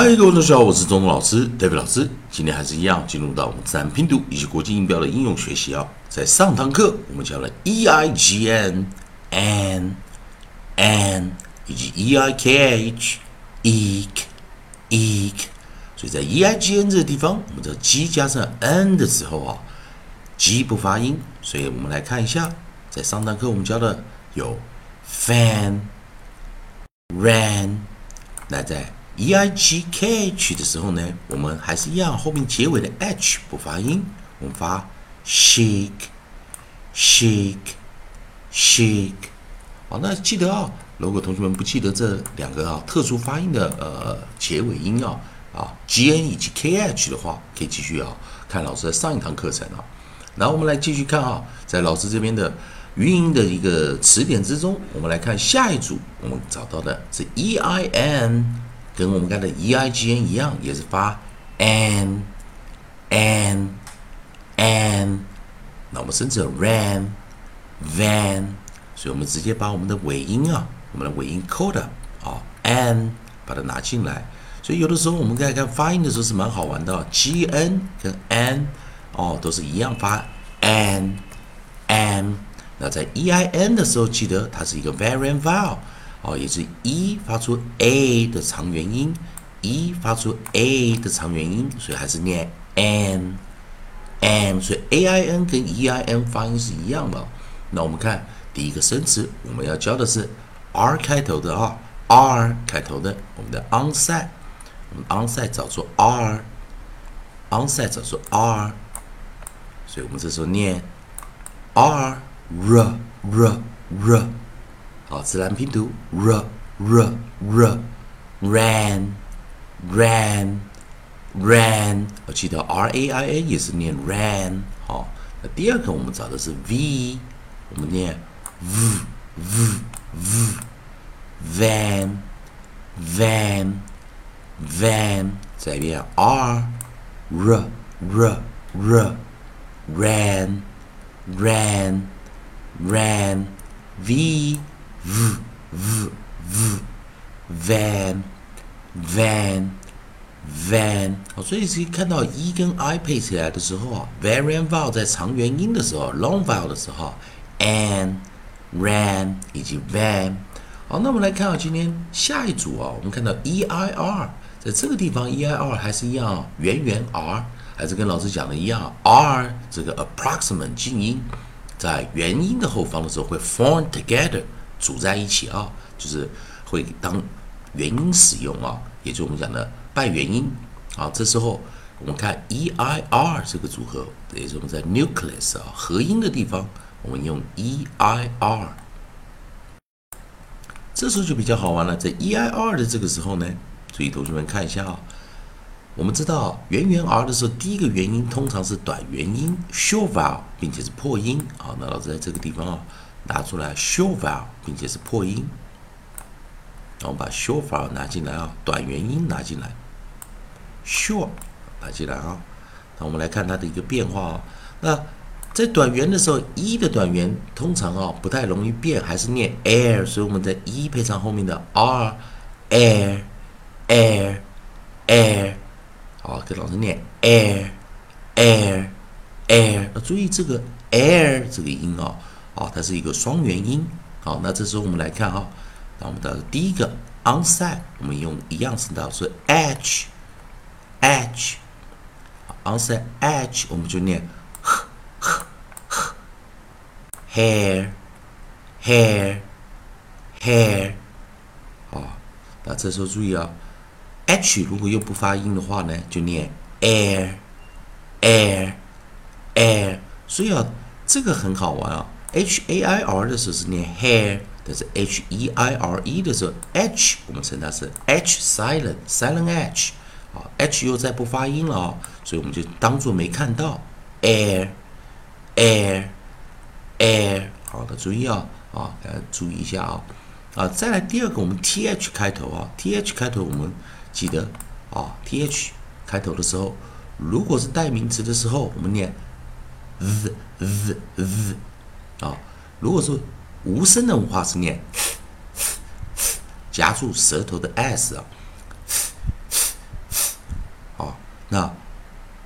嗨，各位同学好，我是中东老师 David 老师。今天还是一样，进入到我们自然拼读以及国际音标的应用学习啊。在上堂课我们教了 e i g n n n 以及 e i k h eek e k，所以在 e i g n 这个地方，我们知道 g 加上 n 的时候啊，g 不发音，所以我们来看一下，在上堂课我们教的有 fan ran，那在 e i g k h 的时候呢，我们还是一样，后面结尾的 h 不发音，我们发 shake shake shake。好，那记得啊，如果同学们不记得这两个啊特殊发音的呃结尾音啊啊 g n 以及 k h 的话，可以继续啊看老师的上一堂课程啊。然后我们来继续看啊，在老师这边的语音的一个词典之中，我们来看下一组，我们找到的是 e i n。跟我们刚才的 e i g n 一样，也是发 n n n，。那我们甚至 ran van，所以我们直接把我们的尾音啊，我们的尾音 coda 啊 n，把它拿进来。所以有的时候我们在看发音的时候是蛮好玩的，g n 跟 n，哦都是一样发 an an。那在 e i n 的时候，记得它是一个 variant vowel。哦，也是 e 发出 a 的长元音，e 发出 a 的长元音，所以还是念 an，an，所以 a i n 跟 e i n 发音是一样的。那我们看第一个生词，我们要教的是 r 开头的啊，r 开头的，我们的 onside，我们 onside 找出 r，onside 找出 r，所以我们这时候念 r r r r。好，自然拼读，r r r ran ran ran，我记得 r a i n 也是念 ran。好，那第二个我们找的是 v，我们念 v v v van van van，再一遍 r r r r ran ran ran v v v v van van van 好，所以可以看到 e 跟 i 配起来的时候啊，varian vowel 在长元音的时候，long vowel 的时候，an ran 以及 van。好，那我们来看啊，今天下一组啊，我们看到 e i r 在这个地方，e i r 还是一样元元 r，还是跟老师讲的一样，r 这个 approximate 静音在元音的后方的时候会 form together。组在一起啊，就是会当元音使用啊，也就我们讲的半元音啊。这时候我们看 e i r 这个组合，也就是我们在 nucleus 啊合音的地方，我们用 e i r。这时候就比较好玩了，在 e i r 的这个时候呢，注意同学们看一下啊，我们知道元元 r 的时候，第一个元音通常是短元音 short vowel，并且是破音啊。那老师在这个地方啊。拿出来 short vowel，并且是破音。那我们把 short vowel 拿进来啊，短元音拿进来，short 拿进来啊。那我们来看它的一个变化啊。那在短元的时候，e 的短元通常啊不太容易变，还是念 air，所以我们在 e 配上后面的 r，air，air，air。好，跟老师念 air，air，air。注意这个 air 这个音啊。好，它是一个双元音。好，那这时候我们来看哈，那我们的第一个 onside，我们用一样声调是 h，h，onside h，我们就念 h，hair，hair，hair。好，那这时候注意啊，h 如果又不发音的话呢，就念 air，air，air。所以啊，这个很好玩啊。H a i r 的时候是念 hair，但是 h e i r e 的时候，h 我们称它是 h silent silent h，啊，h 又再不发音了啊，所以我们就当做没看到 air air air，好的，注意啊啊，大家注意一下啊啊，再来第二个，我们 t h 开头啊，t h 开头我们记得啊，t h 开头的时候，如果是代名词的时候，我们念 z z z。啊，如果说无声的话是念夹住舌头的 s 啊那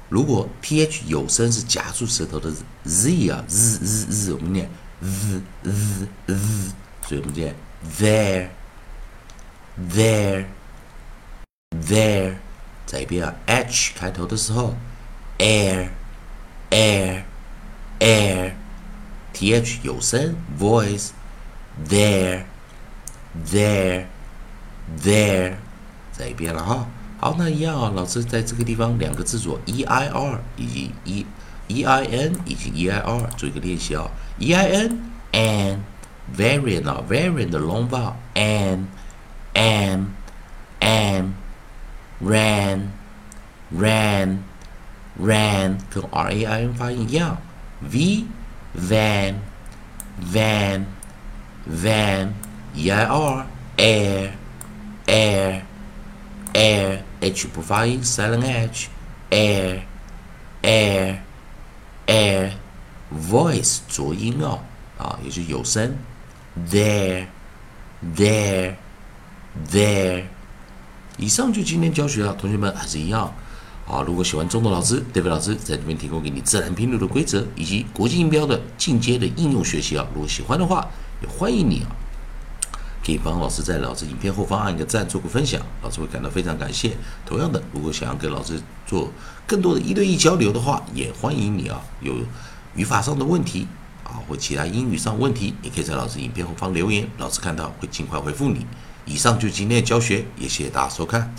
如果 th 有声是夹住舌头的 z 啊，z z z，我们念 z z z，所以我们念 there there there。再一遍啊，h 开头的时候，air air air。th 有声 voice there there there。再一遍了哈。好，那一样啊，老师在这个地方两个字组 e i r 以及 e e i n 以及 e i r 做一个练习啊。e i n an variant 啊，variant 的 long vowel an an an ran ran ran 跟 r a i n 发音一样。v Van van van e i r air air air h 不发音，silent h，air air air voice 浊音哦，啊，也是有声，there there there。以上就今天教学了，同学们还是一样啊。如果喜欢中东老师、David 老师在这边提供给你自然拼读的规则以及国际音标的进阶的应用学习啊，如果喜欢的话，也欢迎你啊。可以帮老师在老师影片后方按个赞，做个分享，老师会感到非常感谢。同样的，如果想要跟老师做更多的一对一交流的话，也欢迎你啊。有语法上的问题啊，或其他英语上问题，也可以在老师影片后方留言，老师看到会尽快回复你。以上就是今天的教学，也谢谢大家收看。